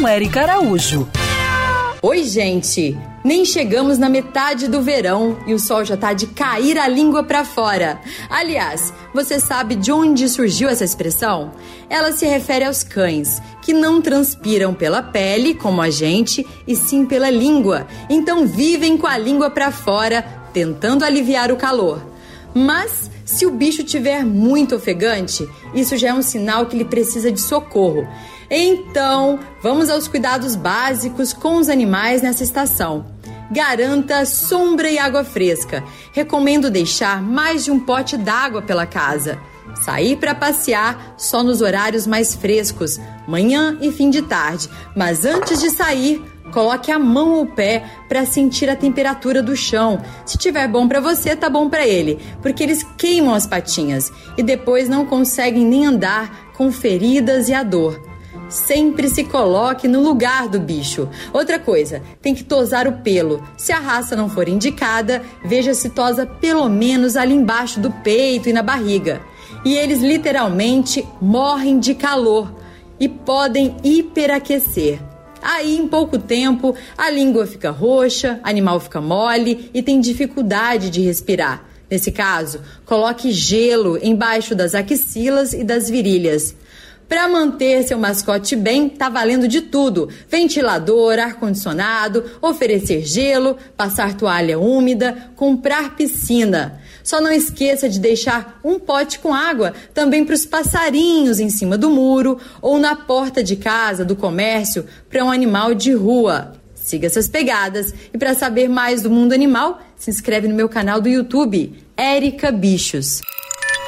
com Érica Araújo. Oi, gente! Nem chegamos na metade do verão e o sol já tá de cair a língua para fora. Aliás, você sabe de onde surgiu essa expressão? Ela se refere aos cães, que não transpiram pela pele, como a gente, e sim pela língua. Então vivem com a língua para fora, tentando aliviar o calor. Mas se o bicho tiver muito ofegante, isso já é um sinal que ele precisa de socorro. Então, vamos aos cuidados básicos com os animais nessa estação. Garanta sombra e água fresca. Recomendo deixar mais de um pote d'água pela casa. Sair para passear só nos horários mais frescos, manhã e fim de tarde. Mas antes de sair, coloque a mão ou pé para sentir a temperatura do chão. Se tiver bom para você, tá bom para ele, porque eles queimam as patinhas e depois não conseguem nem andar com feridas e a dor. Sempre se coloque no lugar do bicho. Outra coisa, tem que tosar o pelo. Se a raça não for indicada, veja se tosa pelo menos ali embaixo do peito e na barriga. E eles literalmente morrem de calor e podem hiperaquecer. Aí, em pouco tempo, a língua fica roxa, animal fica mole e tem dificuldade de respirar. Nesse caso, coloque gelo embaixo das axilas e das virilhas. Para manter seu mascote bem, tá valendo de tudo: ventilador, ar-condicionado, oferecer gelo, passar toalha úmida, comprar piscina. Só não esqueça de deixar um pote com água também para os passarinhos em cima do muro ou na porta de casa, do comércio, para um animal de rua. Siga essas pegadas e para saber mais do mundo animal, se inscreve no meu canal do YouTube, Érica Bichos.